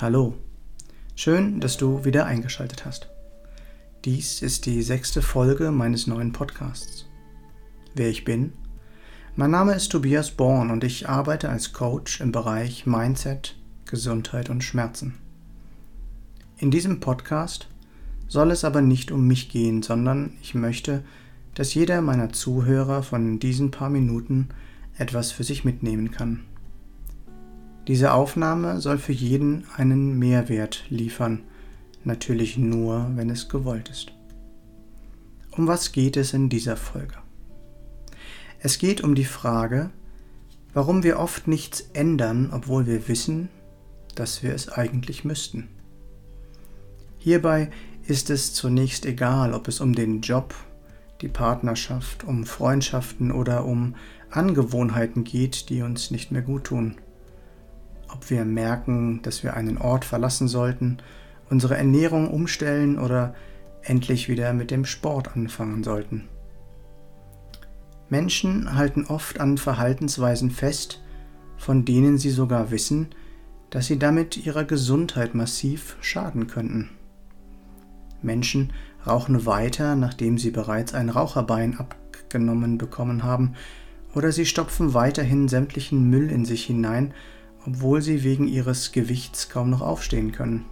Hallo, schön, dass du wieder eingeschaltet hast. Dies ist die sechste Folge meines neuen Podcasts. Wer ich bin? Mein Name ist Tobias Born und ich arbeite als Coach im Bereich Mindset, Gesundheit und Schmerzen. In diesem Podcast soll es aber nicht um mich gehen, sondern ich möchte, dass jeder meiner Zuhörer von diesen paar Minuten etwas für sich mitnehmen kann. Diese Aufnahme soll für jeden einen Mehrwert liefern, natürlich nur, wenn es gewollt ist. Um was geht es in dieser Folge? Es geht um die Frage, warum wir oft nichts ändern, obwohl wir wissen, dass wir es eigentlich müssten. Hierbei ist es zunächst egal, ob es um den Job, die Partnerschaft, um Freundschaften oder um Angewohnheiten geht, die uns nicht mehr gut tun ob wir merken, dass wir einen Ort verlassen sollten, unsere Ernährung umstellen oder endlich wieder mit dem Sport anfangen sollten. Menschen halten oft an Verhaltensweisen fest, von denen sie sogar wissen, dass sie damit ihrer Gesundheit massiv schaden könnten. Menschen rauchen weiter, nachdem sie bereits ein Raucherbein abgenommen bekommen haben, oder sie stopfen weiterhin sämtlichen Müll in sich hinein, obwohl sie wegen ihres Gewichts kaum noch aufstehen können.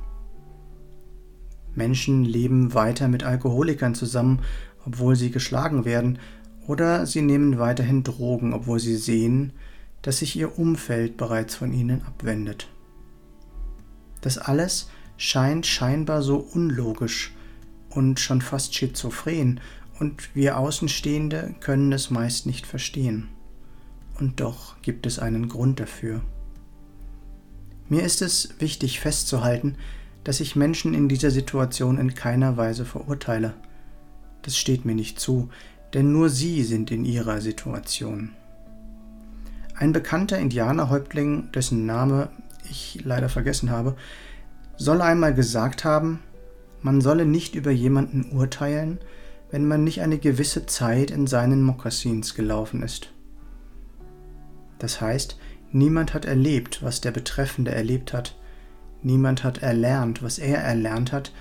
Menschen leben weiter mit Alkoholikern zusammen, obwohl sie geschlagen werden, oder sie nehmen weiterhin Drogen, obwohl sie sehen, dass sich ihr Umfeld bereits von ihnen abwendet. Das alles scheint scheinbar so unlogisch und schon fast schizophren, und wir Außenstehende können es meist nicht verstehen. Und doch gibt es einen Grund dafür. Mir ist es wichtig festzuhalten, dass ich Menschen in dieser Situation in keiner Weise verurteile. Das steht mir nicht zu, denn nur sie sind in ihrer Situation. Ein bekannter Indianerhäuptling, dessen Name ich leider vergessen habe, soll einmal gesagt haben, man solle nicht über jemanden urteilen, wenn man nicht eine gewisse Zeit in seinen Mokassins gelaufen ist. Das heißt, Niemand hat erlebt, was der Betreffende erlebt hat. Niemand hat erlernt, was er erlernt hat.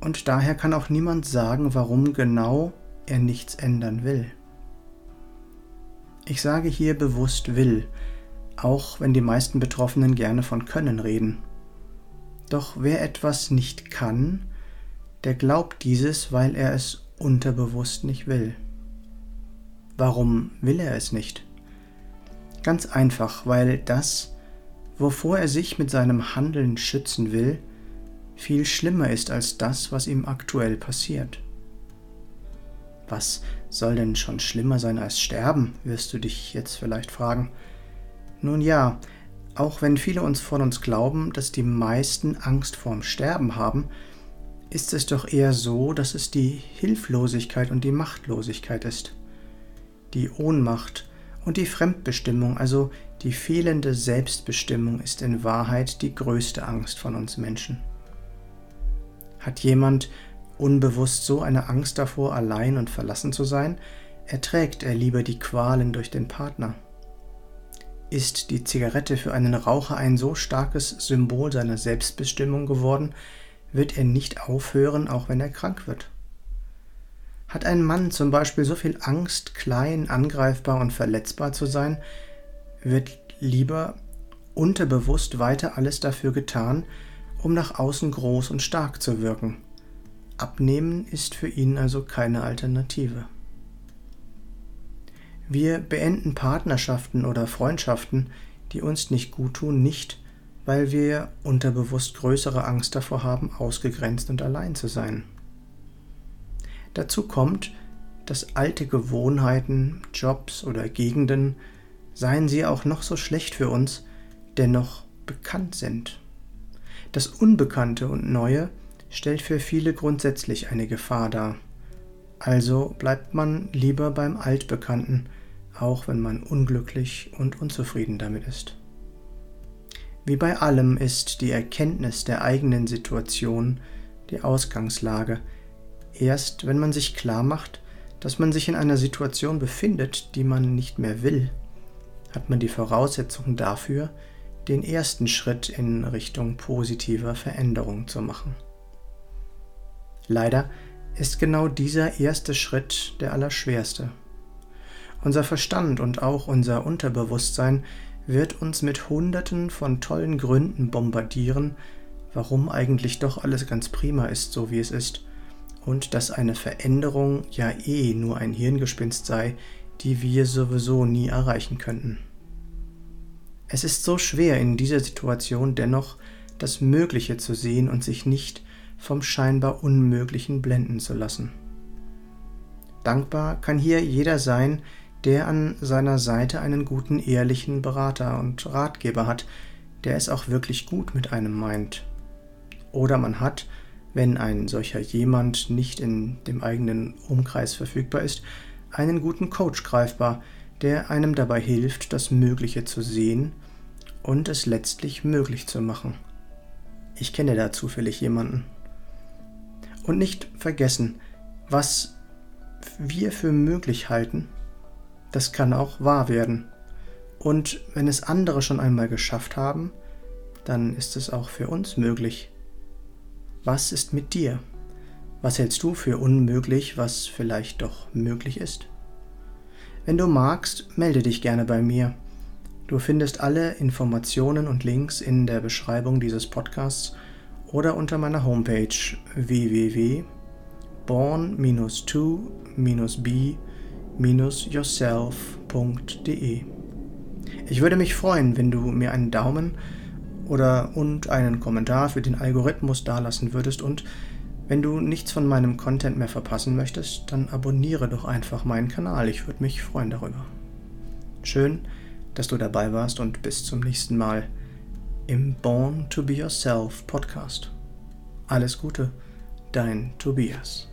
Und daher kann auch niemand sagen, warum genau er nichts ändern will. Ich sage hier bewusst will, auch wenn die meisten Betroffenen gerne von Können reden. Doch wer etwas nicht kann, der glaubt dieses, weil er es unterbewusst nicht will. Warum will er es nicht? Ganz einfach, weil das, wovor er sich mit seinem Handeln schützen will, viel schlimmer ist als das, was ihm aktuell passiert. Was soll denn schon schlimmer sein als sterben, wirst du dich jetzt vielleicht fragen. Nun ja, auch wenn viele uns von uns glauben, dass die meisten Angst vorm Sterben haben, ist es doch eher so, dass es die Hilflosigkeit und die Machtlosigkeit ist. Die Ohnmacht und die Fremdbestimmung, also die fehlende Selbstbestimmung, ist in Wahrheit die größte Angst von uns Menschen. Hat jemand unbewusst so eine Angst davor, allein und verlassen zu sein, erträgt er lieber die Qualen durch den Partner. Ist die Zigarette für einen Raucher ein so starkes Symbol seiner Selbstbestimmung geworden, wird er nicht aufhören, auch wenn er krank wird. Hat ein Mann zum Beispiel so viel Angst, klein, angreifbar und verletzbar zu sein, wird lieber unterbewusst weiter alles dafür getan, um nach außen groß und stark zu wirken. Abnehmen ist für ihn also keine Alternative. Wir beenden Partnerschaften oder Freundschaften, die uns nicht gut tun, nicht, weil wir unterbewusst größere Angst davor haben, ausgegrenzt und allein zu sein. Dazu kommt, dass alte Gewohnheiten, Jobs oder Gegenden, seien sie auch noch so schlecht für uns, dennoch bekannt sind. Das Unbekannte und Neue stellt für viele grundsätzlich eine Gefahr dar. Also bleibt man lieber beim Altbekannten, auch wenn man unglücklich und unzufrieden damit ist. Wie bei allem ist die Erkenntnis der eigenen Situation die Ausgangslage, Erst wenn man sich klar macht, dass man sich in einer Situation befindet, die man nicht mehr will, hat man die Voraussetzungen dafür, den ersten Schritt in Richtung positiver Veränderung zu machen. Leider ist genau dieser erste Schritt der allerschwerste. Unser Verstand und auch unser Unterbewusstsein wird uns mit Hunderten von tollen Gründen bombardieren, warum eigentlich doch alles ganz prima ist, so wie es ist, und dass eine Veränderung ja eh nur ein Hirngespinst sei, die wir sowieso nie erreichen könnten. Es ist so schwer in dieser Situation dennoch das Mögliche zu sehen und sich nicht vom scheinbar Unmöglichen blenden zu lassen. Dankbar kann hier jeder sein, der an seiner Seite einen guten, ehrlichen Berater und Ratgeber hat, der es auch wirklich gut mit einem meint. Oder man hat, wenn ein solcher jemand nicht in dem eigenen Umkreis verfügbar ist, einen guten Coach greifbar, der einem dabei hilft, das Mögliche zu sehen und es letztlich möglich zu machen. Ich kenne da zufällig jemanden. Und nicht vergessen, was wir für möglich halten, das kann auch wahr werden. Und wenn es andere schon einmal geschafft haben, dann ist es auch für uns möglich. Was ist mit dir? Was hältst du für unmöglich, was vielleicht doch möglich ist? Wenn du magst, melde dich gerne bei mir. Du findest alle Informationen und Links in der Beschreibung dieses Podcasts oder unter meiner Homepage www.born-to-be-yourself.de. Ich würde mich freuen, wenn du mir einen Daumen oder und einen Kommentar für den Algorithmus dalassen würdest und wenn du nichts von meinem Content mehr verpassen möchtest, dann abonniere doch einfach meinen Kanal. Ich würde mich freuen darüber. Schön, dass du dabei warst und bis zum nächsten Mal im Born to Be Yourself Podcast. Alles Gute, dein Tobias.